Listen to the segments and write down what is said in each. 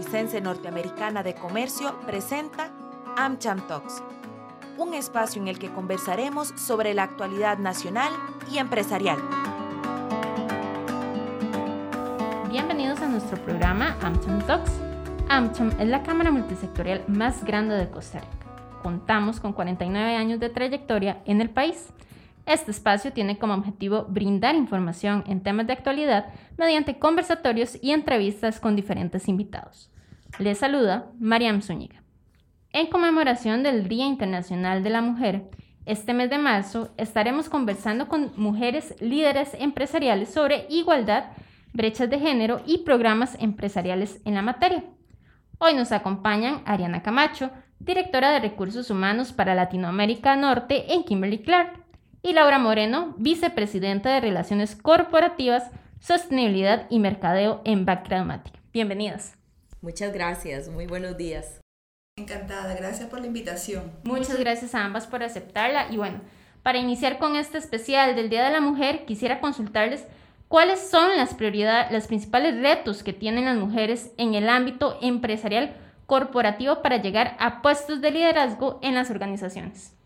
Costarricense Norteamericana de Comercio presenta AmCham Talks, un espacio en el que conversaremos sobre la actualidad nacional y empresarial. Bienvenidos a nuestro programa AmCham Talks. AmCham es la cámara multisectorial más grande de Costa Rica. Contamos con 49 años de trayectoria en el país este espacio tiene como objetivo brindar información en temas de actualidad mediante conversatorios y entrevistas con diferentes invitados. Les saluda Mariam Zúñiga. En conmemoración del Día Internacional de la Mujer, este mes de marzo estaremos conversando con mujeres líderes empresariales sobre igualdad, brechas de género y programas empresariales en la materia. Hoy nos acompañan Ariana Camacho, directora de Recursos Humanos para Latinoamérica Norte en Kimberly Clark, y Laura Moreno, vicepresidenta de Relaciones Corporativas, Sostenibilidad y Mercadeo en Backgroundmatic. Bienvenidas. Muchas gracias, muy buenos días. Encantada, gracias por la invitación. Muchas gracias a ambas por aceptarla y bueno, para iniciar con este especial del Día de la Mujer, quisiera consultarles cuáles son las prioridades, los principales retos que tienen las mujeres en el ámbito empresarial corporativo para llegar a puestos de liderazgo en las organizaciones.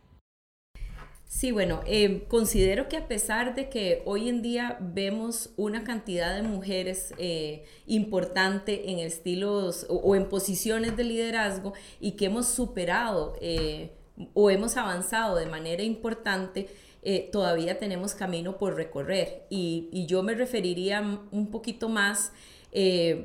Sí, bueno, em, considero que a pesar de que hoy en día vemos una cantidad de mujeres eh, importante en estilos o, en posiciones de liderazgo y que hemos superado eh, o hemos avanzado de manera importante, eh, todavía tenemos camino por recorrer. Y, y, yo me referiría un poquito más,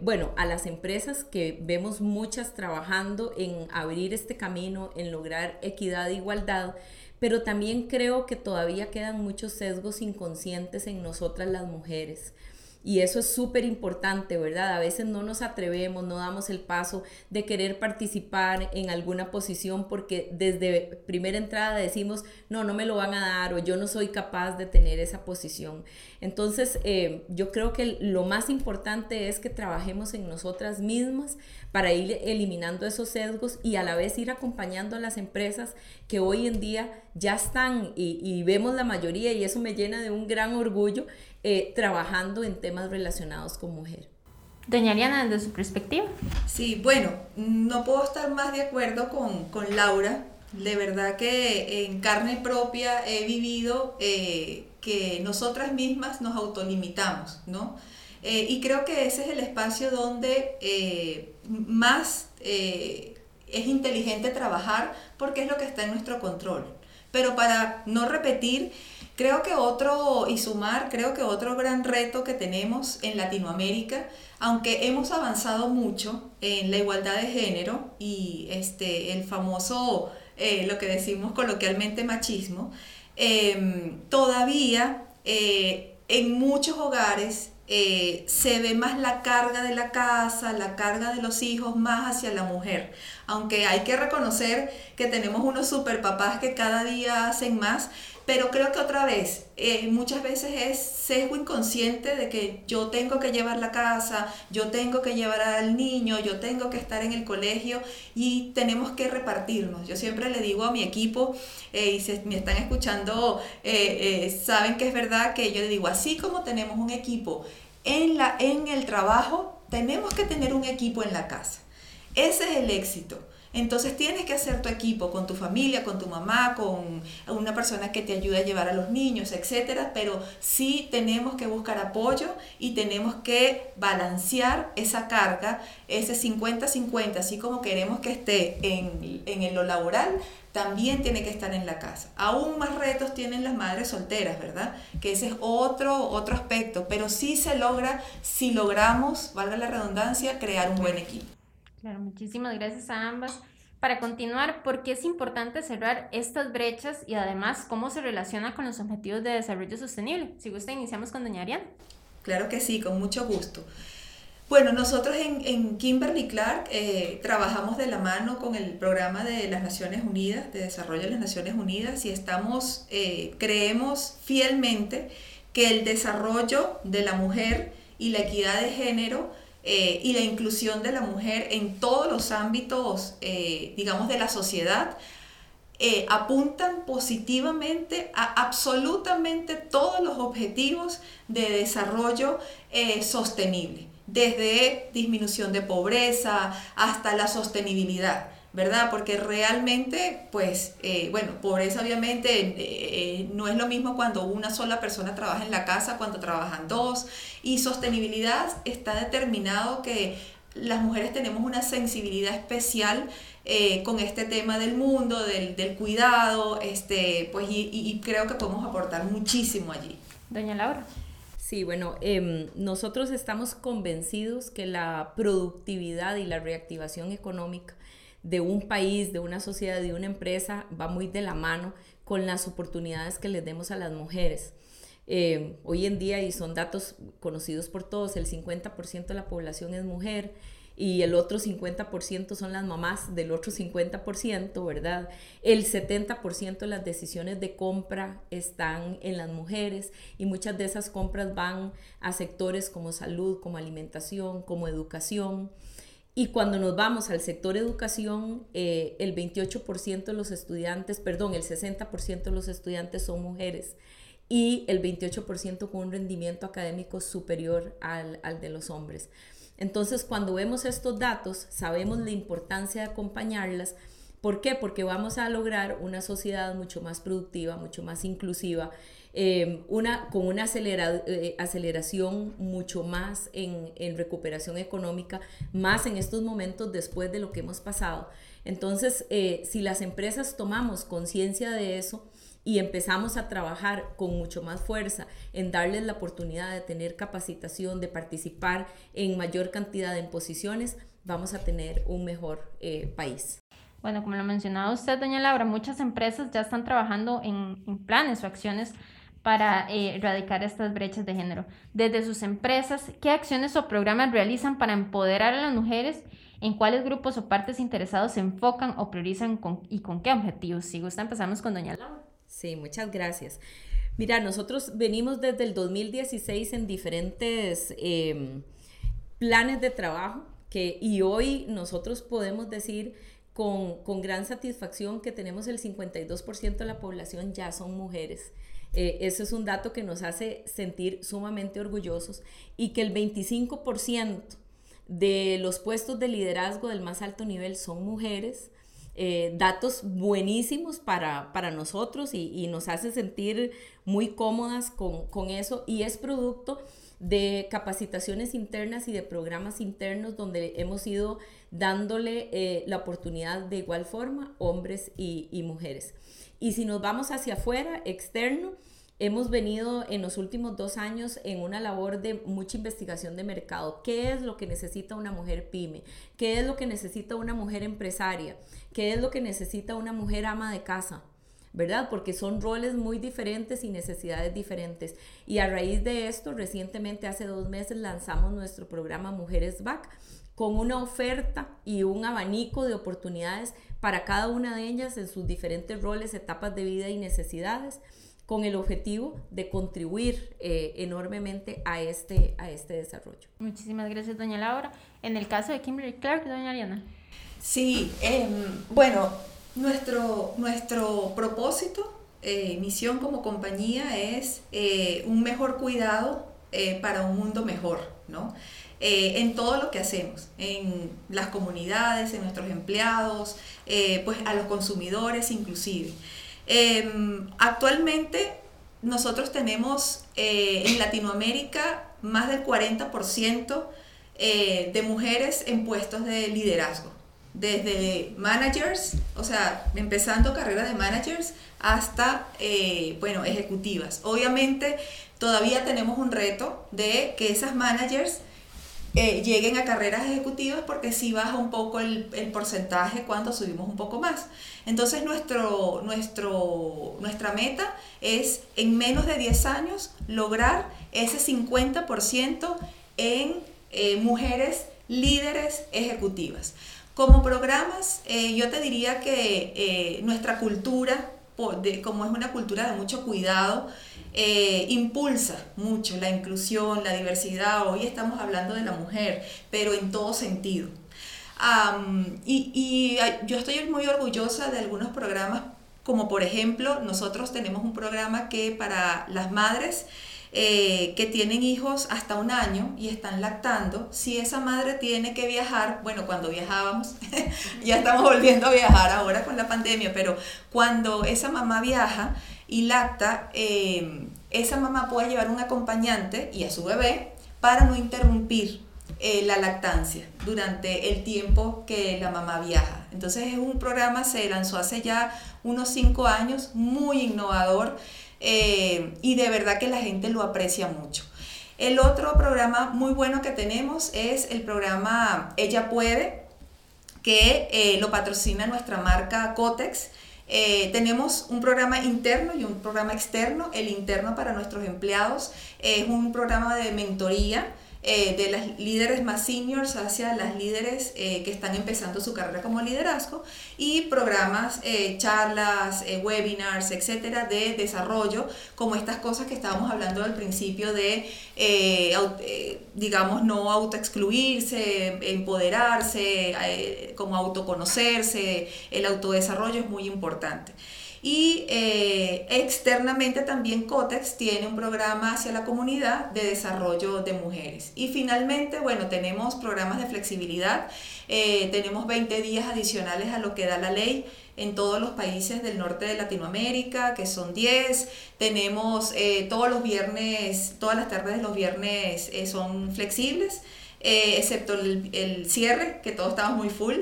bueno, a las empresas que vemos muchas trabajando en abrir este camino, en lograr equidad e igualdad pero también creo que todavía quedan muchos sesgos inconscientes en nosotras las mujeres. Y eso es súper importante, ¿verdad? A veces no nos atrevemos, no damos el paso de querer participar en alguna posición porque desde primera entrada decimos, no, no me lo van a dar o yo no soy capaz de tener esa posición. Entonces, eh, yo creo que lo más importante es que trabajemos en nosotras mismas para ir eliminando esos sesgos y a la vez ir acompañando a las empresas que hoy en día ya están y, vemos la mayoría y eso me llena de un gran orgullo eh, trabajando en temas relacionados con mujer. Doña Ariana, desde su perspectiva. Sí, bueno, no puedo estar más de acuerdo con, con Laura. De verdad que en carne propia he vivido eh, que nosotras mismas nos autolimitamos, ¿no? Eh, y creo que ese es el espacio donde eh, más eh, es inteligente trabajar porque es lo que está en nuestro control. Pero para no repetir, creo que otro, y sumar, creo que otro gran reto que tenemos en Latinoamérica, aunque hemos avanzado mucho en la igualdad de género y este, el famoso, lo que decimos coloquialmente machismo, em, todavía en muchos hogares eh, se ve más la carga de la casa, la carga de los hijos más hacia la mujer. Aunque hay que reconocer que tenemos unos super papás que cada día hacen más, pero creo que otra vez, eh, muchas veces es sesgo inconsciente de que yo tengo que llevar la casa, yo tengo que llevar al niño, yo tengo que estar en el colegio y tenemos que repartirnos. Yo siempre le digo a mi equipo, eh, y si me están escuchando, eh, saben que es verdad que yo le digo, así como tenemos un equipo en, la, en el trabajo, tenemos que tener un equipo en la casa. Ese es el éxito. Entonces tienes que hacer tu equipo con tu familia, con tu mamá, con una persona que te ayude a llevar a los niños, etcétera, pero sí tenemos que buscar apoyo y tenemos que balancear esa carga, ese 50-50, así como queremos que esté en, en lo laboral, también tiene que estar en la casa. Aún más retos tienen las madres solteras, ¿verdad? Que ese es otro, otro aspecto, pero sí se logra si logramos, valga la redundancia, crear un buen equipo. Claro, muchísimas gracias a ambas. Para continuar, ¿por qué es importante cerrar estas brechas y además cómo se relaciona con los objetivos de desarrollo sostenible? Si gusta, iniciamos con doña Ariana. Claro que sí, con mucho gusto. Bueno, nosotros en, Kimberly Clark eh, trabajamos de la mano con el programa de las Naciones Unidas, de desarrollo de las Naciones Unidas, y estamos, eh, creemos fielmente que el desarrollo de la mujer y la equidad de género eh, y la inclusión de la mujer en todos los ámbitos, eh, digamos, de la sociedad, eh, apuntan positivamente a absolutamente todos los objetivos de desarrollo sostenible, desde disminución de pobreza hasta la sostenibilidad. ¿Verdad? Porque realmente, pues, eh, bueno, pobreza obviamente no es lo mismo cuando una sola persona trabaja en la casa, cuando trabajan dos, y sostenibilidad está determinado que las mujeres tenemos una sensibilidad especial eh, con este tema del mundo, del, del cuidado, este, pues, y, y, creo que podemos aportar muchísimo allí. Doña Laura. Sí, bueno, eh, nosotros estamos convencidos que la productividad y la reactivación económica de un país, de una sociedad, de una empresa va muy de la mano con las oportunidades que les demos a las mujeres. Eh, hoy en día, y son datos conocidos por todos, el 50% de la población es mujer y el otro 50% son las mamás del otro 50%, ¿verdad? El 70% de las decisiones de compra están en las mujeres y muchas de esas compras van a sectores como salud, como alimentación, como educación. Y cuando nos vamos al sector educación, eh, el 28% de los estudiantes, perdón, el 60% de los estudiantes son mujeres y el 28% con un rendimiento académico superior al, al de los hombres. Entonces, cuando vemos estos datos, sabemos la importancia de acompañarlas. ¿Por qué? Porque vamos a lograr una sociedad mucho más productiva, mucho más inclusiva, eh, una, con una acelera, eh, aceleración mucho más en, en, recuperación económica, más en estos momentos después de lo que hemos pasado. Entonces, eh, si las empresas tomamos conciencia de eso, y empezamos a trabajar con mucho más fuerza en darles la oportunidad de tener capacitación, de participar en mayor cantidad de posiciones, vamos a tener un mejor eh, país. Bueno, como lo mencionaba usted, doña Laura, muchas empresas ya están trabajando en, planes o acciones para eh, erradicar estas brechas de género. Desde sus empresas, ¿qué acciones o programas realizan para empoderar a las mujeres? ¿En cuáles grupos o partes interesados se enfocan o priorizan y con qué objetivos? Si gusta, empezamos con doña Laura. Sí, muchas gracias. Mira, nosotros venimos desde el 2016 en diferentes em, planes de trabajo que, y hoy nosotros podemos decir con, con gran satisfacción que tenemos el 52% de la población ya son mujeres. Eh, eso es un dato que nos hace sentir sumamente orgullosos y que el 25% de los puestos de liderazgo del más alto nivel son mujeres. Eh, datos buenísimos para, para nosotros y, nos hace sentir muy cómodas con, con, eso y es producto de capacitaciones internas y de programas internos donde hemos ido dándole eh, la oportunidad de igual forma hombres y mujeres. Y si nos vamos hacia afuera, externo, hemos venido en los últimos dos años en una labor de mucha investigación de mercado. ¿Qué es lo que necesita una mujer pyme? ¿Qué es lo que necesita una mujer empresaria? ¿Qué es lo que necesita una mujer ama de casa? ¿verdad? Porque son roles muy diferentes y necesidades diferentes. Y a raíz de esto, recientemente, hace dos meses, lanzamos nuestro programa Mujeres Back con una oferta y un abanico de oportunidades para cada una de ellas en sus diferentes roles, etapas de vida y necesidades con el objetivo de contribuir eh, enormemente a este, a este desarrollo. Muchísimas gracias, doña Laura. En el caso de Kimberly Clark, doña Ariana. Sí, em, bueno, nuestro, nuestro propósito, eh, misión como compañía es eh, un mejor cuidado para un mundo mejor, ¿no? En todo lo que hacemos, en las comunidades, en nuestros empleados, pues a los consumidores inclusive. Em, actualmente nosotros tenemos eh, en Latinoamérica más del 40% eh, de mujeres en puestos de liderazgo, desde managers, o sea, empezando carrera de managers hasta, eh, bueno, ejecutivas. Obviamente todavía tenemos un reto de que esas managers eh, lleguen a carreras ejecutivas porque si baja un poco el, porcentaje cuando subimos un poco más. Entonces nuestro, nuestro, nuestra meta es en menos de 10 años lograr ese 50% en eh, mujeres líderes ejecutivas. Como programas, eh, yo te diría que nuestra cultura, como es una cultura de mucho cuidado, eh, impulsa mucho la inclusión, la diversidad. Hoy estamos hablando de la mujer, pero en todo sentido. y, yo estoy muy orgullosa de algunos programas como por ejemplo, nosotros tenemos un programa que para las madres eh, que tienen hijos hasta un año y están lactando, si esa madre tiene que viajar, bueno, cuando viajábamos, ya estamos volviendo a viajar ahora con la pandemia, pero cuando esa mamá viaja y lacta, eh, esa mamá puede llevar un acompañante y a su bebé para no interrumpir eh, la lactancia durante el tiempo que la mamá viaja. Entonces es un programa, se lanzó hace ya unos cinco años, muy innovador eh, y de verdad que la gente lo aprecia mucho. El otro programa muy bueno que tenemos es el programa Ella Puede, que lo patrocina nuestra marca Cotex. Eh, tenemos un programa interno y un programa externo. El interno para nuestros empleados es un programa de mentoría eh, de las líderes más seniors hacia las líderes eh, que están empezando su carrera como liderazgo y programas, eh, charlas, webinars, etcétera, de desarrollo, como estas cosas que estábamos hablando al principio de, digamos, no autoexcluirse, empoderarse, como autoconocerse, el autodesarrollo es muy importante. Y eh, externamente también COTEX tiene un programa hacia la comunidad de desarrollo de mujeres. Y finalmente, bueno, tenemos programas de flexibilidad, eh, tenemos 20 días adicionales a lo que da la ley en todos los países del norte de Latinoamérica, que son 10. Tenemos eh, todos los viernes, todas las tardes de los viernes son flexibles, excepto el, el, cierre, que todos estamos muy full.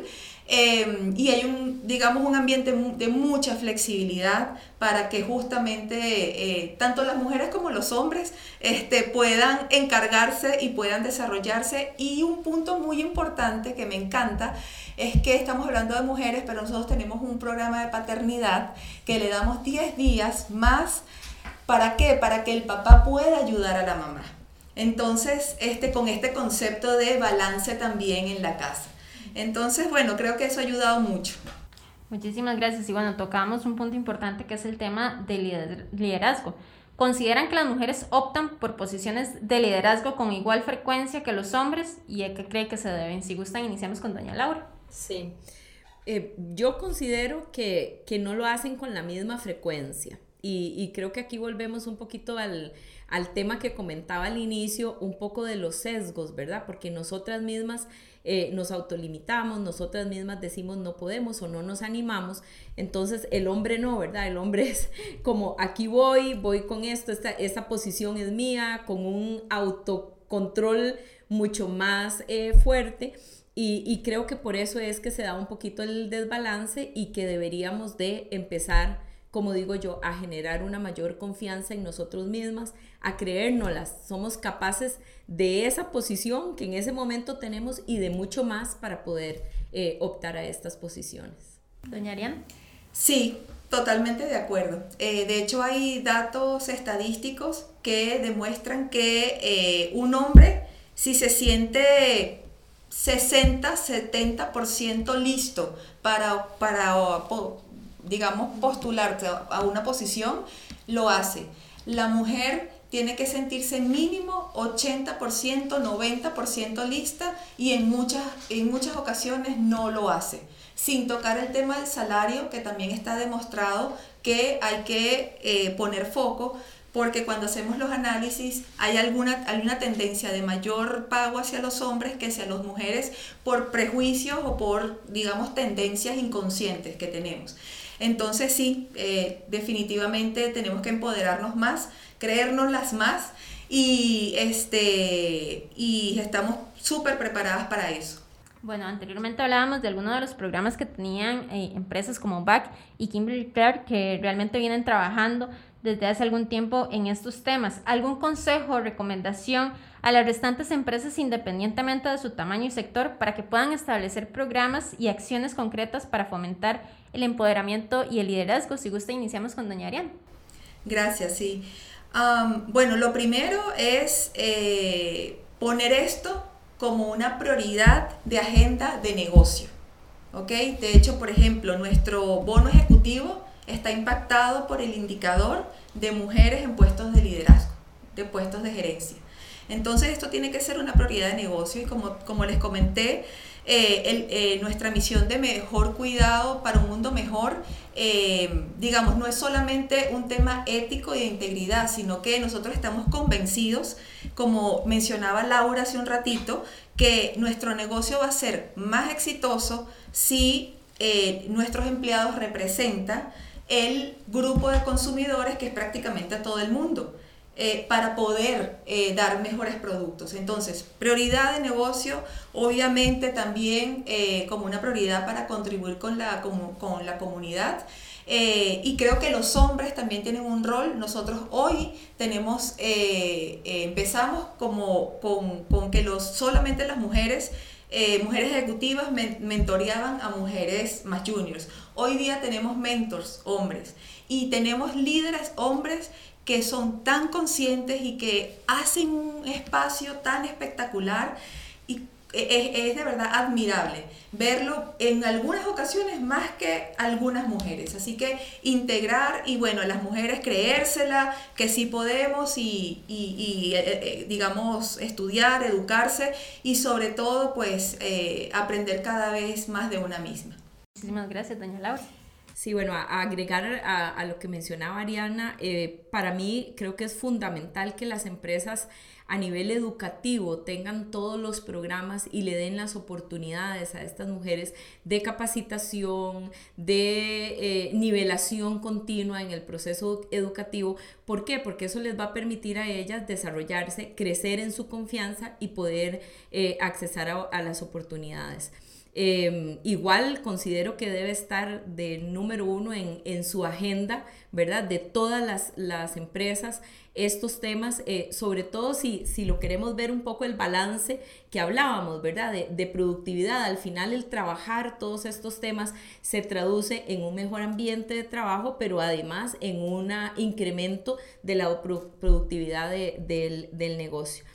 Em, y hay un, digamos, un ambiente de mucha flexibilidad para que justamente eh, tanto las mujeres como los hombres este, puedan encargarse y puedan desarrollarse. Y un punto muy importante que me encanta es que estamos hablando de mujeres, pero nosotros tenemos un programa de paternidad que le damos 10 días más. ¿Para qué? Para que el papá pueda ayudar a la mamá. Entonces, este, con este concepto de balance también en la casa. Entonces, bueno, creo que eso ha ayudado mucho. Muchísimas gracias. Y bueno, tocamos un punto importante que es el tema del liderazgo. ¿Consideran que las mujeres optan por posiciones de liderazgo con igual frecuencia que los hombres? ¿Y a qué cree que se deben? Si gustan, iniciamos con doña Laura. Sí. Eh, yo considero que, no lo hacen con la misma frecuencia. Y, y creo que aquí volvemos un poquito al, al tema que comentaba al inicio, un poco de los sesgos, ¿verdad? Porque nosotras mismas eh, nos autolimitamos, nosotras mismas decimos no podemos o no nos animamos, entonces el hombre no, ¿verdad? El hombre es como aquí voy, voy con esto, esta, posición es mía, con un autocontrol mucho más eh, fuerte. Y, y, creo que por eso es que se da un poquito el desbalance y que deberíamos de empezar como digo yo, a generar una mayor confianza en nosotros mismas, a creérnoslas. Somos capaces de esa posición que en ese momento tenemos y de mucho más para poder eh, optar a estas posiciones. Doña Ariana. Sí, totalmente de acuerdo. Eh, de hecho, hay datos estadísticos que demuestran que eh, un hombre, si se siente 60, 70% listo para, para digamos, postularte a una posición, lo hace. La mujer tiene que sentirse mínimo 80%, 90% lista y en muchas, en muchas ocasiones no lo hace. Sin tocar el tema del salario, que también está demostrado que hay que eh, poner foco, porque cuando hacemos los análisis hay alguna, alguna tendencia de mayor pago hacia los hombres que hacia las mujeres por prejuicios o por, digamos, tendencias inconscientes que tenemos. Entonces sí, eh, definitivamente tenemos que empoderarnos más, creérnoslas más y, este, y estamos súper preparadas para eso. Bueno, anteriormente hablábamos de algunos de los programas que tenían eh, empresas como BAC y Kimberly Clark que realmente vienen trabajando desde hace algún tiempo en estos temas. ¿Algún consejo o recomendación a las restantes empresas independientemente de su tamaño y sector para que puedan establecer programas y acciones concretas para fomentar el empoderamiento y el liderazgo? Si gusta, iniciamos con doña Ariane. Gracias, sí. bueno, lo primero es eh, poner esto como una prioridad de agenda de negocio. ¿ok? De hecho, por ejemplo, nuestro bono ejecutivo está impactado por el indicador de mujeres en puestos de liderazgo, de puestos de gerencia. Entonces esto tiene que ser una prioridad de negocio y como, como les comenté, eh, eh, nuestra misión de mejor cuidado para un mundo mejor, eh, digamos, no es solamente un tema ético y de integridad, sino que nosotros estamos convencidos, como mencionaba Laura hace un ratito, que nuestro negocio va a ser más exitoso si nuestros empleados representan el grupo de consumidores que es prácticamente todo el mundo. Eh, para poder eh, dar mejores productos. Entonces, prioridad de negocio, obviamente también eh, como una prioridad para contribuir con la, con, la comunidad. y creo que los hombres también tienen un rol. Nosotros hoy tenemos, empezamos como con, con, que los, solamente las mujeres, mujeres ejecutivas mentoreaban a mujeres más juniors. Hoy día tenemos mentors, hombres, y tenemos líderes, hombres, que son tan conscientes y que hacen un espacio tan espectacular y es, de verdad admirable verlo en algunas ocasiones más que algunas mujeres. Así que integrar y bueno, las mujeres creérsela, que sí podemos y, y, eh, eh, digamos estudiar, educarse y sobre todo pues eh, aprender cada vez más de una misma. Muchísimas gracias, doña Laura. Sí, bueno, a, agregar a, lo que mencionaba Ariana, eh, para mí creo que es fundamental que las empresas a nivel educativo tengan todos los programas y le den las oportunidades a estas mujeres de capacitación, de eh, nivelación continua en el proceso educativo. ¿Por qué? Porque eso les va a permitir a ellas desarrollarse, crecer en su confianza y poder eh, accesar a las oportunidades. Em, igual considero que debe estar de número uno en, su agenda, ¿verdad? De todas las, empresas, estos temas, eh, sobre todo si, si, lo queremos ver un poco el balance que hablábamos, ¿verdad? De, de, productividad. Al final el trabajar todos estos temas se traduce en un mejor ambiente de trabajo, pero además en un incremento de la productividad del, del negocio.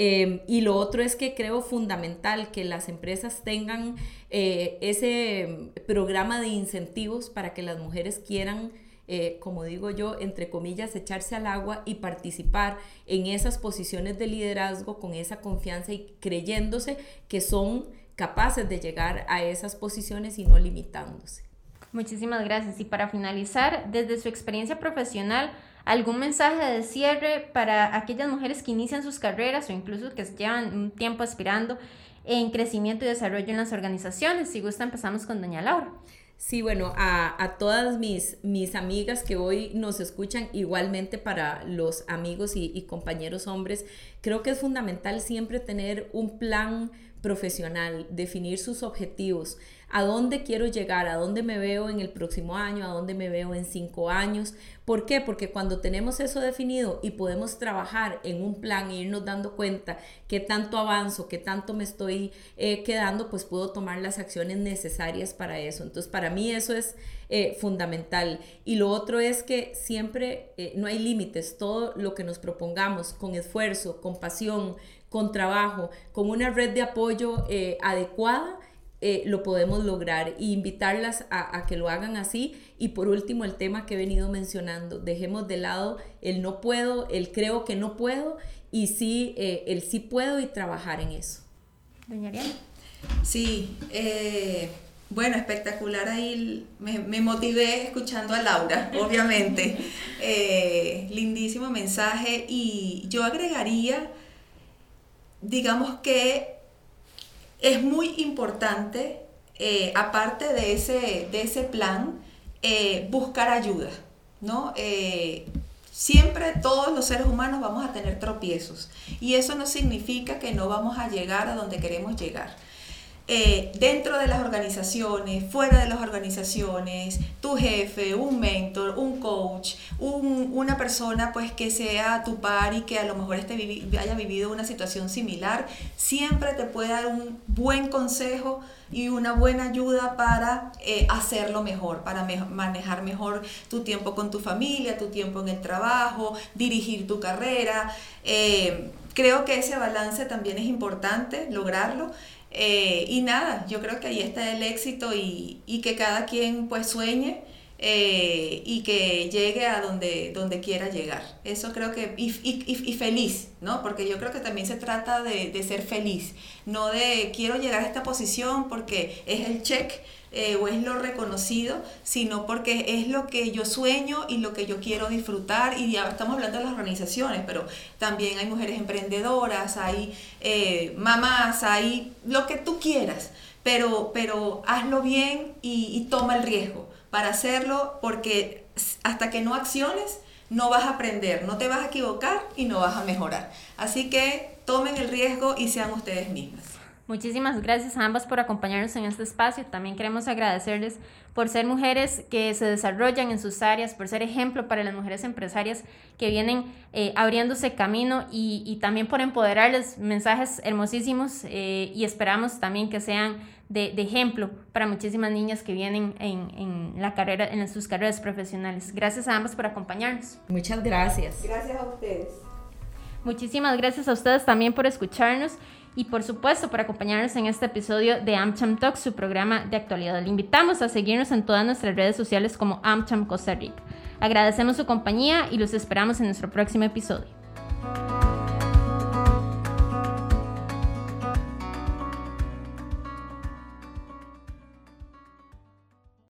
Em, y lo otro es que creo fundamental que las empresas tengan eh, ese programa de incentivos para que las mujeres quieran, eh, como digo yo, entre comillas, echarse al agua y participar en esas posiciones de liderazgo con esa confianza y creyéndose que son capaces de llegar a esas posiciones y no limitándose. Muchísimas gracias. Y para finalizar, desde su experiencia profesional, ¿algún mensaje de cierre para aquellas mujeres que inician sus carreras o incluso que llevan un tiempo aspirando en crecimiento y desarrollo en las organizaciones? Si gusta, empezamos con doña Laura. Sí, bueno, a, todas mis, mis amigas que hoy nos escuchan, igualmente para los amigos y compañeros hombres, creo que es fundamental siempre tener un plan profesional, definir sus objetivos, a dónde quiero llegar, a dónde me veo en el próximo año, a dónde me veo en cinco años. ¿Por qué? Porque cuando tenemos eso definido y podemos trabajar en un plan e irnos dando cuenta que tanto avanzo, que tanto me estoy eh, quedando, pues puedo tomar las acciones necesarias para eso. Entonces, para mí eso es eh, fundamental. Y lo otro es que siempre eh, no hay límites, todo lo que nos propongamos con esfuerzo, con pasión, con trabajo, con una red de apoyo adecuada, eh, lo podemos lograr e invitarlas a, que lo hagan así. Y por último, el tema que he venido mencionando, dejemos de lado el no puedo, el creo que no puedo y sí, eh, el sí puedo y trabajar en eso. Doña Ariana. Sí, eh, bueno, espectacular ahí, me, me, motivé escuchando a Laura, obviamente. lindísimo mensaje y yo agregaría, digamos que es muy importante, eh, aparte de ese, de ese plan, eh, buscar ayuda, ¿no? Eh, siempre todos los seres humanos vamos a tener tropiezos y eso no significa que no vamos a llegar a donde queremos llegar. Eh, dentro de las organizaciones, fuera de las organizaciones, tu jefe, un mentor, un coach, una persona pues que sea tu par y que a lo mejor esté haya vivido una situación similar, siempre te puede dar un buen consejo y una buena ayuda para eh, hacerlo mejor, para manejar mejor tu tiempo con tu familia, tu tiempo en el trabajo, dirigir tu carrera. Eh, creo que ese balance también es importante lograrlo. Eh, y nada, yo creo que ahí está el éxito y, que cada quien pues sueñe eh, y que llegue a donde, donde quiera llegar. Eso creo que, y, y, feliz, ¿no? Porque yo creo que también se trata de, de, ser feliz, no de quiero llegar a esta posición porque es el check eh, o es lo reconocido, sino porque es lo que yo sueño y lo que yo quiero disfrutar. Y ya estamos hablando de las organizaciones, pero también hay mujeres emprendedoras, hay eh, mamás, hay lo que tú quieras, pero, pero hazlo bien y, y toma el riesgo para hacerlo porque hasta que no acciones no vas a aprender, no te vas a equivocar y no vas a mejorar. Así que tomen el riesgo y sean ustedes mismas. Muchísimas gracias a ambas por acompañarnos en este espacio. También queremos agradecerles por ser mujeres que se desarrollan en sus áreas, por ser ejemplo para las mujeres empresarias que vienen eh, abriéndose camino y, también por empoderarles mensajes hermosísimos eh, y esperamos también que sean de, ejemplo para muchísimas niñas que vienen en, en, la carrera, en sus carreras profesionales. Gracias a ambas por acompañarnos. Muchas gracias. Gracias a ustedes. Muchísimas gracias a ustedes también por escucharnos y por supuesto por acompañarnos en este episodio de AmCham Talks, su programa de actualidad. Le invitamos a seguirnos en todas nuestras redes sociales como AmCham Costa Rica. Agradecemos su compañía y los esperamos en nuestro próximo episodio.